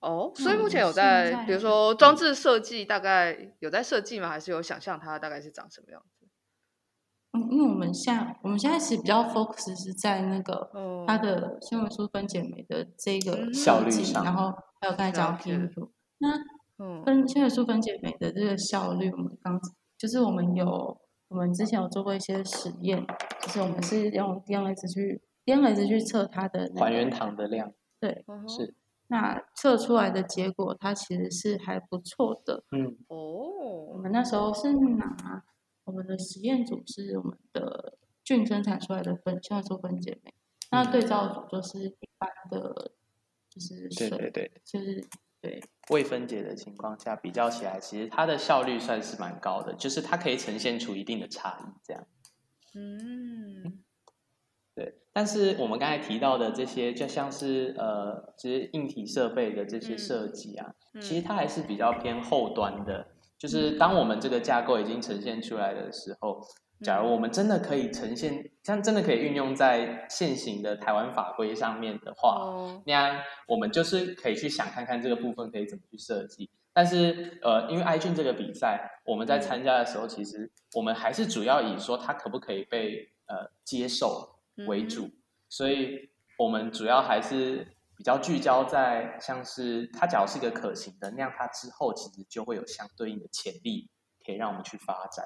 哦，所以目前有在，嗯、比如说装置设计，大概有在设计吗？还是有想象它大概是长什么样子？嗯，因为我们现在我们现在其实比较 focus 是在那个它的纤维素分解酶的这个效率上，然后还有刚才讲 PM2。那分纤维素分解酶的这个效率，我们刚就是我们有我们之前有做过一些实验，就是我们是用 DNS 去 DNS 去测它的、那个、还原糖的量。对，是。那测出来的结果，它其实是还不错的。嗯，哦，我们那时候是拿我们的实验组是我们的菌生产出来的分，叫做分解酶。那对照组就是一般的，就是水，对对对，就是对未分解的情况下比较起来，其实它的效率算是蛮高的，就是它可以呈现出一定的差异，这样。嗯。对，但是我们刚才提到的这些，就像是呃，其实硬体设备的这些设计啊，嗯嗯、其实它还是比较偏后端的。就是当我们这个架构已经呈现出来的时候，假如我们真的可以呈现，像真的可以运用在现行的台湾法规上面的话，哦、那样我们就是可以去想看看这个部分可以怎么去设计。但是呃，因为 iGEN 这个比赛，我们在参加的时候，其实我们还是主要以说它可不可以被呃接受。为主，所以我们主要还是比较聚焦在像是它，假如是一个可行的，那样它之后其实就会有相对应的潜力，可以让我们去发展。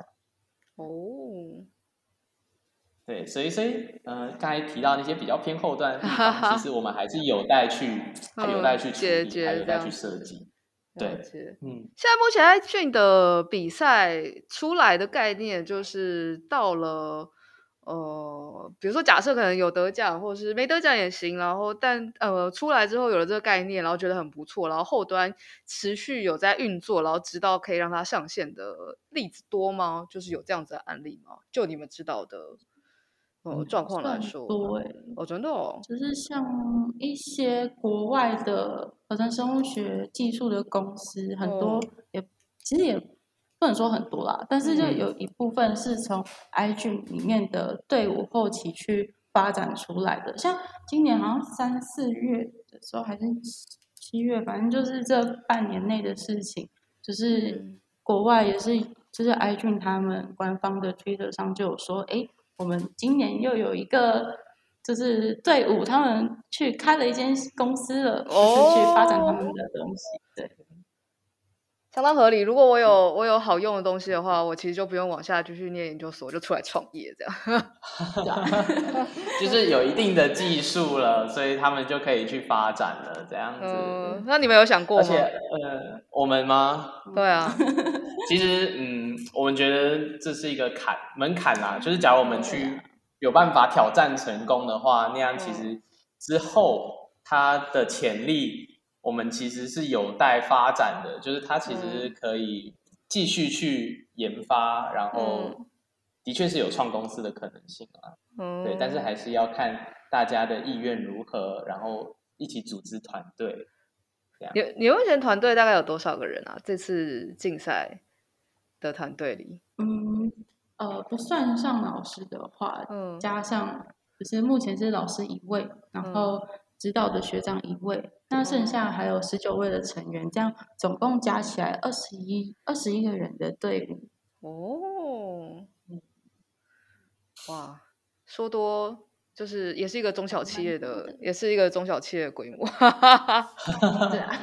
哦，对，所以所以呃，刚才提到那些比较偏后端的地方，其实我们还是有待去，还有待去处理，还有待去设计。对，嗯，现在目前 iGEN 的比赛出来的概念就是到了。呃，比如说，假设可能有得奖，或者是没得奖也行。然后，但呃，出来之后有了这个概念，然后觉得很不错，然后后端持续有在运作，然后直到可以让它上线的例子多吗？就是有这样子的案例吗？就你们知道的呃状况来说，对、欸，哦，真的哦，就是像一些国外的合成生物学技术的公司，很多也、嗯、其实也。不能说很多啦，但是就有一部分是从 iGEN 里面的队伍后期去发展出来的。像今年好像三四月的时候，还是七月，反正就是这半年内的事情，就是国外也是，就是 iGEN 他们官方的 Twitter 上就有说，哎，我们今年又有一个就是队伍，他们去开了一间公司了，就是去发展他们的东西，对。相当合理。如果我有我有好用的东西的话，我其实就不用往下继续念研究所，就出来创业这样。就是有一定的技术了，所以他们就可以去发展了这样子。嗯，那你们有想过吗？而且，呃，我们吗？对啊。其实，嗯，我们觉得这是一个坎门槛啦。就是假如我们去有办法挑战成功的话，那样其实之后它的潜力。我们其实是有待发展的，就是它其实可以继续去研发，嗯、然后的确是有创公司的可能性啊。嗯，对，但是还是要看大家的意愿如何，然后一起组织团队。这样。你你目前团队大概有多少个人啊？这次竞赛的团队里？嗯，呃，不算上老师的话，嗯，加上就是目前是老师一位，然后。指导的学长一位，那剩下还有十九位的成员，这样总共加起来二十一二十一个人的队伍。哦，哇，说多就是也是一个中小企业的，的也是一个中小企业的规模。对啊，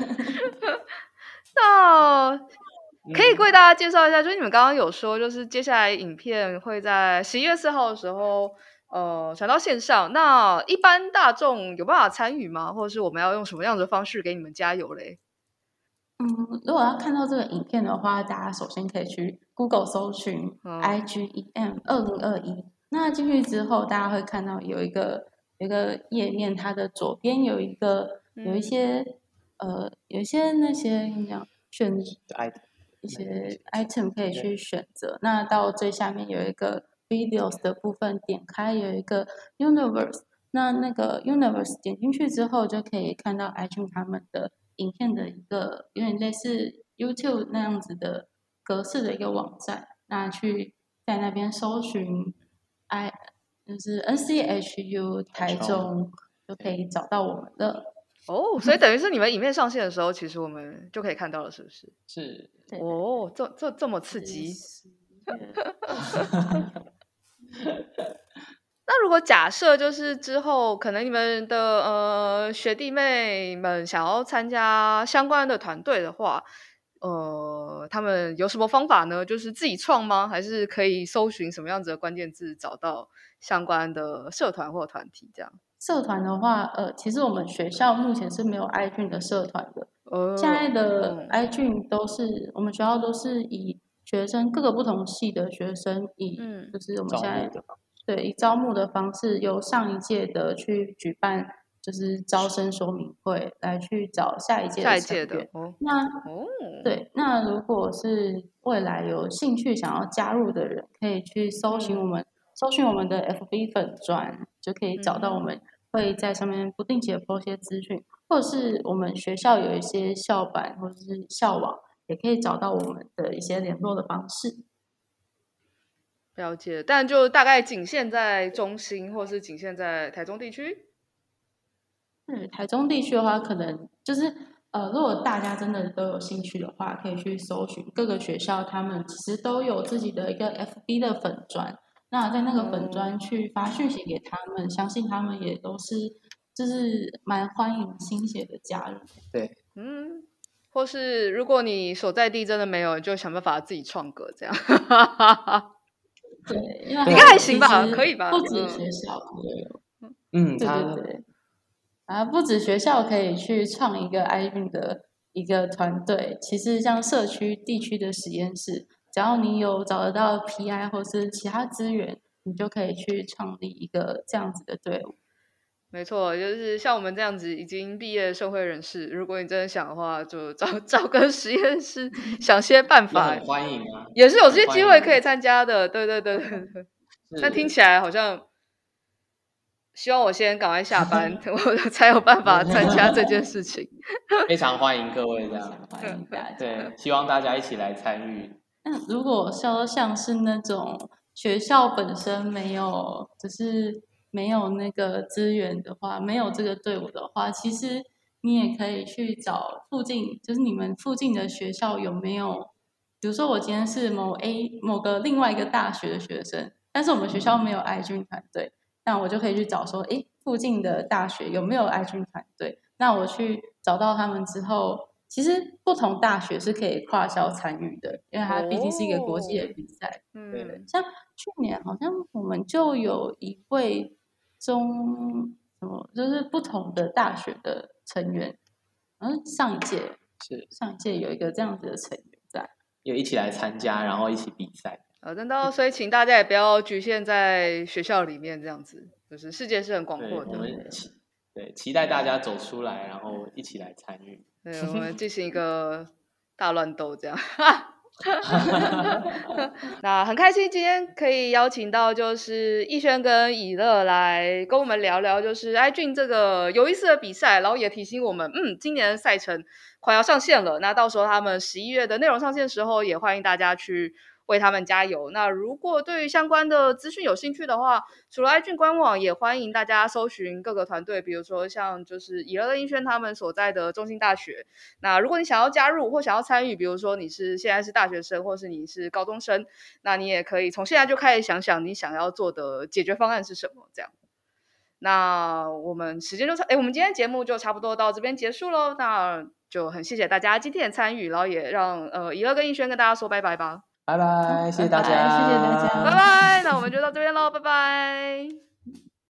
那 可以为大家介绍一下，就是你们刚刚有说，就是接下来影片会在十一月四号的时候。呃，传到线上，那一般大众有办法参与吗？或者是我们要用什么样的方式给你们加油嘞？嗯，如果要看到这个影片的话，大家首先可以去 Google 搜寻 IGEM 二零二一。那进去之后，大家会看到有一个有一个页面，它的左边有一个有一些、嗯、呃有一些那些你讲选一些 item 可以去选择。那到最下面有一个。Videos 的部分点开有一个 universe，那那个 universe 点进去之后就可以看到 iTunes 他们的影片的一个有点类似 YouTube 那样子的格式的一个网站，那去在那边搜寻 i 就是 NCHU 台中就可以找到我们的哦，所以等于是你们影片上线的时候，其实我们就可以看到了，是不是？是。哦，这这这么刺激。那如果假设就是之后可能你们的呃学弟妹们想要参加相关的团队的话，呃，他们有什么方法呢？就是自己创吗？还是可以搜寻什么样子的关键字找到相关的社团或团体这样？社团的话，呃，其实我们学校目前是没有 iJIN 的社团的。呃，现在的 iJIN 都是我们学校都是以学生各个不同系的学生以，嗯，就是我们现在对以招募的方式，由上一届的去举办。就是招生说明会来去找下一届的成员。的哦、那哦，对，那如果是未来有兴趣想要加入的人，可以去搜寻我们，嗯、搜寻我们的 FB 粉专，就可以找到我们，会在上面不定期的播一些资讯，或者是我们学校有一些校版或者是校网，也可以找到我们的一些联络的方式。了解，但就大概仅限在中心，或是仅限在台中地区。嗯，台中地区的话，可能就是呃，如果大家真的都有兴趣的话，可以去搜寻各个学校，他们其实都有自己的一个 FB 的粉专。那在那个粉专去发讯息给他们，嗯、相信他们也都是就是蛮欢迎新血的加入。对，嗯，或是如果你所在地真的没有，就想办法自己创个这样。对，因为应该还行吧，可以吧？不止学校也有，嗯，对对对。啊，不止学校可以去创一个 iJIN 的一个团队，其实像社区、地区的实验室，只要你有找得到 PI 或是其他资源，你就可以去创立一个这样子的队伍。没错，就是像我们这样子已经毕业的社会人士，如果你真的想的话，就找 找个实验室，想些办法，欢迎啊，也是有这些机会可以参加的。对对对对对，那 听起来好像。希望我先赶快下班，我才有办法参加这件事情。非常欢迎各位这样，欢迎大家。对，希望大家一起来参与。那如果说像是那种学校本身没有，只是没有那个资源的话，没有这个队伍的话，其实你也可以去找附近，就是你们附近的学校有没有？比如说我今天是某 A 某个另外一个大学的学生，但是我们学校没有 iJIN 团队。那我就可以去找说，哎，附近的大学有没有 iJIN 团队？那我去找到他们之后，其实不同大学是可以跨校参与的，因为它毕竟是一个国际的比赛。嗯、对，像去年好像我们就有一位中什么，就是不同的大学的成员，嗯，上一届是上一届有一个这样子的成员在，有一起来参加，然后一起比赛。呃，真的，所以请大家也不要局限在学校里面这样子，就是世界是很广阔的。我们期对期待大家走出来，然后一起来参与。对，我们进行一个大乱斗这样。那很开心今天可以邀请到就是逸轩跟以乐来跟我们聊聊，就是 i 俊这个有意思的比赛，然后也提醒我们，嗯，今年的赛程快要上线了。那到时候他们十一月的内容上线时候，也欢迎大家去。为他们加油。那如果对于相关的资讯有兴趣的话，除了爱俊官网，也欢迎大家搜寻各个团队，比如说像就是以乐跟逸轩他们所在的中兴大学。那如果你想要加入或想要参与，比如说你是现在是大学生，或是你是高中生，那你也可以从现在就开始想想你想要做的解决方案是什么。这样，那我们时间就差，哎，我们今天节目就差不多到这边结束喽。那就很谢谢大家今天的参与，然后也让呃以乐跟逸轩跟大家说拜拜吧。拜拜，谢谢大家，谢谢大家，拜拜。那我们就到这边喽，拜拜。